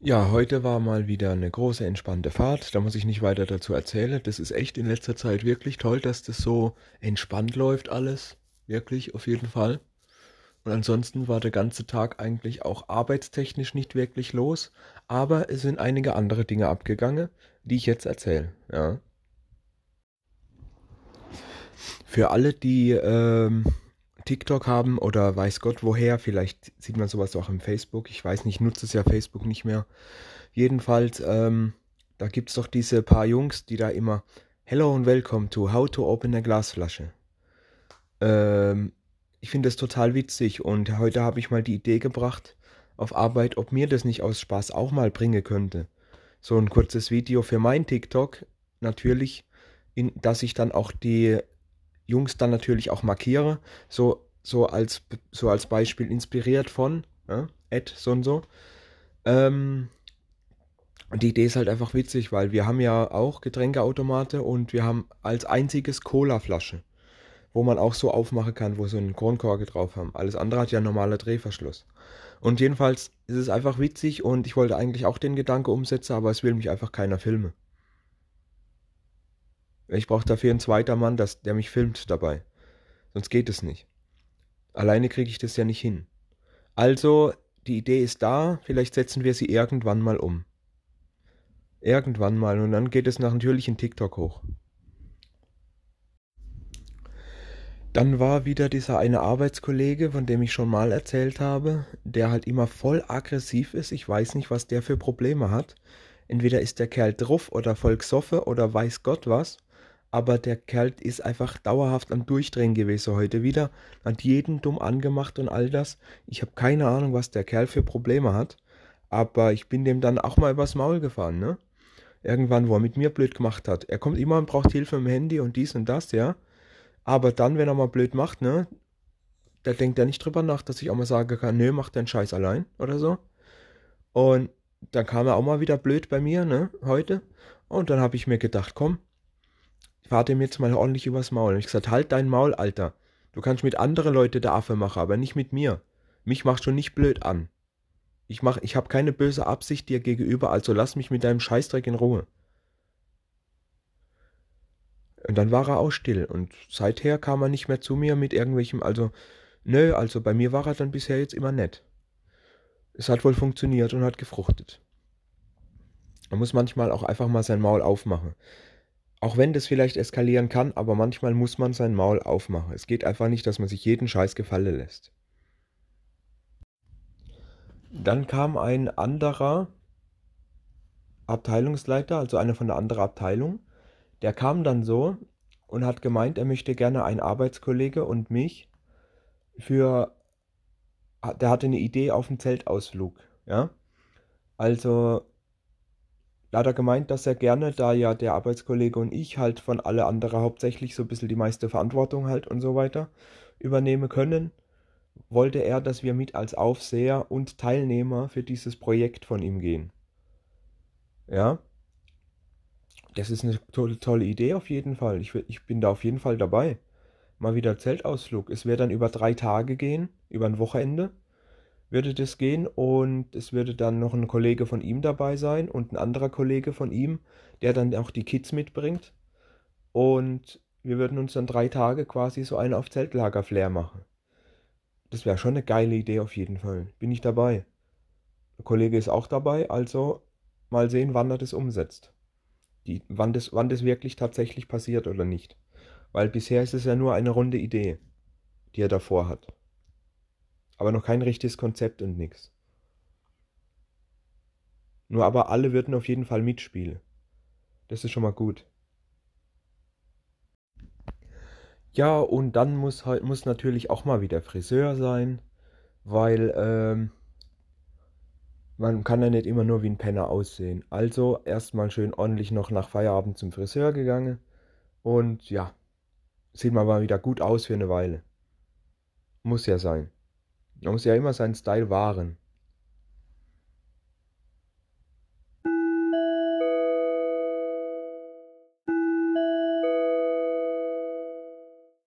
Ja, heute war mal wieder eine große entspannte Fahrt. Da muss ich nicht weiter dazu erzählen. Das ist echt in letzter Zeit wirklich toll, dass das so entspannt läuft alles. Wirklich, auf jeden Fall. Und ansonsten war der ganze Tag eigentlich auch arbeitstechnisch nicht wirklich los. Aber es sind einige andere Dinge abgegangen, die ich jetzt erzähle. Ja. Für alle, die ähm, TikTok haben oder weiß Gott woher. Vielleicht sieht man sowas auch im Facebook. Ich weiß nicht, nutze es ja Facebook nicht mehr. Jedenfalls, ähm, da gibt es doch diese paar Jungs, die da immer Hello and welcome to How to Open a Glasflasche. Ähm, ich finde das total witzig und heute habe ich mal die Idee gebracht auf Arbeit, ob mir das nicht aus Spaß auch mal bringen könnte. So ein kurzes Video für mein TikTok, natürlich, in, dass ich dann auch die Jungs dann natürlich auch markiere, so, so, als, so als Beispiel inspiriert von, ja, Ed, so und so. Ähm, und die Idee ist halt einfach witzig, weil wir haben ja auch Getränkeautomate und wir haben als einziges Cola-Flasche, wo man auch so aufmachen kann, wo so einen Kronkorke drauf haben. Alles andere hat ja normaler Drehverschluss. Und jedenfalls ist es einfach witzig und ich wollte eigentlich auch den Gedanke umsetzen, aber es will mich einfach keiner filmen. Ich brauche dafür einen zweiten Mann, das, der mich filmt dabei. Sonst geht es nicht. Alleine kriege ich das ja nicht hin. Also, die Idee ist da, vielleicht setzen wir sie irgendwann mal um. Irgendwann mal und dann geht es natürlich in TikTok hoch. Dann war wieder dieser eine Arbeitskollege, von dem ich schon mal erzählt habe, der halt immer voll aggressiv ist. Ich weiß nicht, was der für Probleme hat. Entweder ist der Kerl drauf oder voll gesoffen oder weiß Gott was aber der Kerl ist einfach dauerhaft am Durchdrehen gewesen heute wieder, hat jeden dumm angemacht und all das. Ich habe keine Ahnung, was der Kerl für Probleme hat, aber ich bin dem dann auch mal übers Maul gefahren, ne? Irgendwann, wo er mit mir blöd gemacht hat. Er kommt immer und braucht Hilfe im Handy und dies und das, ja. Aber dann, wenn er mal blöd macht, ne, da denkt er nicht drüber nach, dass ich auch mal sagen kann, nö, mach deinen Scheiß allein oder so. Und dann kam er auch mal wieder blöd bei mir, ne, heute. Und dann habe ich mir gedacht, komm, fahr dem jetzt mal ordentlich übers Maul. Und ich gesagt, halt dein Maul, Alter. Du kannst mit anderen Leuten der Affe machen, aber nicht mit mir. Mich machst du nicht blöd an. Ich mach, ich habe keine böse Absicht dir gegenüber, also lass mich mit deinem Scheißdreck in Ruhe. Und dann war er auch still und seither kam er nicht mehr zu mir mit irgendwelchem, also, nö, also bei mir war er dann bisher jetzt immer nett. Es hat wohl funktioniert und hat gefruchtet. Man muss manchmal auch einfach mal sein Maul aufmachen. Auch wenn das vielleicht eskalieren kann, aber manchmal muss man sein Maul aufmachen. Es geht einfach nicht, dass man sich jeden Scheiß gefallen lässt. Dann kam ein anderer Abteilungsleiter, also einer von der anderen Abteilung, der kam dann so und hat gemeint, er möchte gerne einen Arbeitskollege und mich für, der hatte eine Idee auf einen Zeltausflug, ja. Also da hat er gemeint, dass er gerne, da ja der Arbeitskollege und ich halt von alle anderen hauptsächlich so ein bisschen die meiste Verantwortung halt und so weiter übernehmen können, wollte er, dass wir mit als Aufseher und Teilnehmer für dieses Projekt von ihm gehen. Ja, das ist eine tolle, tolle Idee auf jeden Fall. Ich, ich bin da auf jeden Fall dabei. Mal wieder Zeltausflug. Es wird dann über drei Tage gehen, über ein Wochenende würde das gehen und es würde dann noch ein Kollege von ihm dabei sein und ein anderer Kollege von ihm, der dann auch die Kids mitbringt. Und wir würden uns dann drei Tage quasi so eine auf Zeltlager-Flair machen. Das wäre schon eine geile Idee auf jeden Fall. Bin ich dabei. Der Kollege ist auch dabei, also mal sehen, wann er das umsetzt. Die, wann, das, wann das wirklich tatsächlich passiert oder nicht. Weil bisher ist es ja nur eine runde Idee, die er davor hat. Aber noch kein richtiges Konzept und nix. Nur aber alle würden auf jeden Fall mitspielen. Das ist schon mal gut. Ja, und dann muss, halt, muss natürlich auch mal wieder Friseur sein, weil ähm, man kann ja nicht immer nur wie ein Penner aussehen. Also erstmal schön ordentlich noch nach Feierabend zum Friseur gegangen und ja, sieht man mal wieder gut aus für eine Weile. Muss ja sein. Man muss ja immer seinen Style wahren.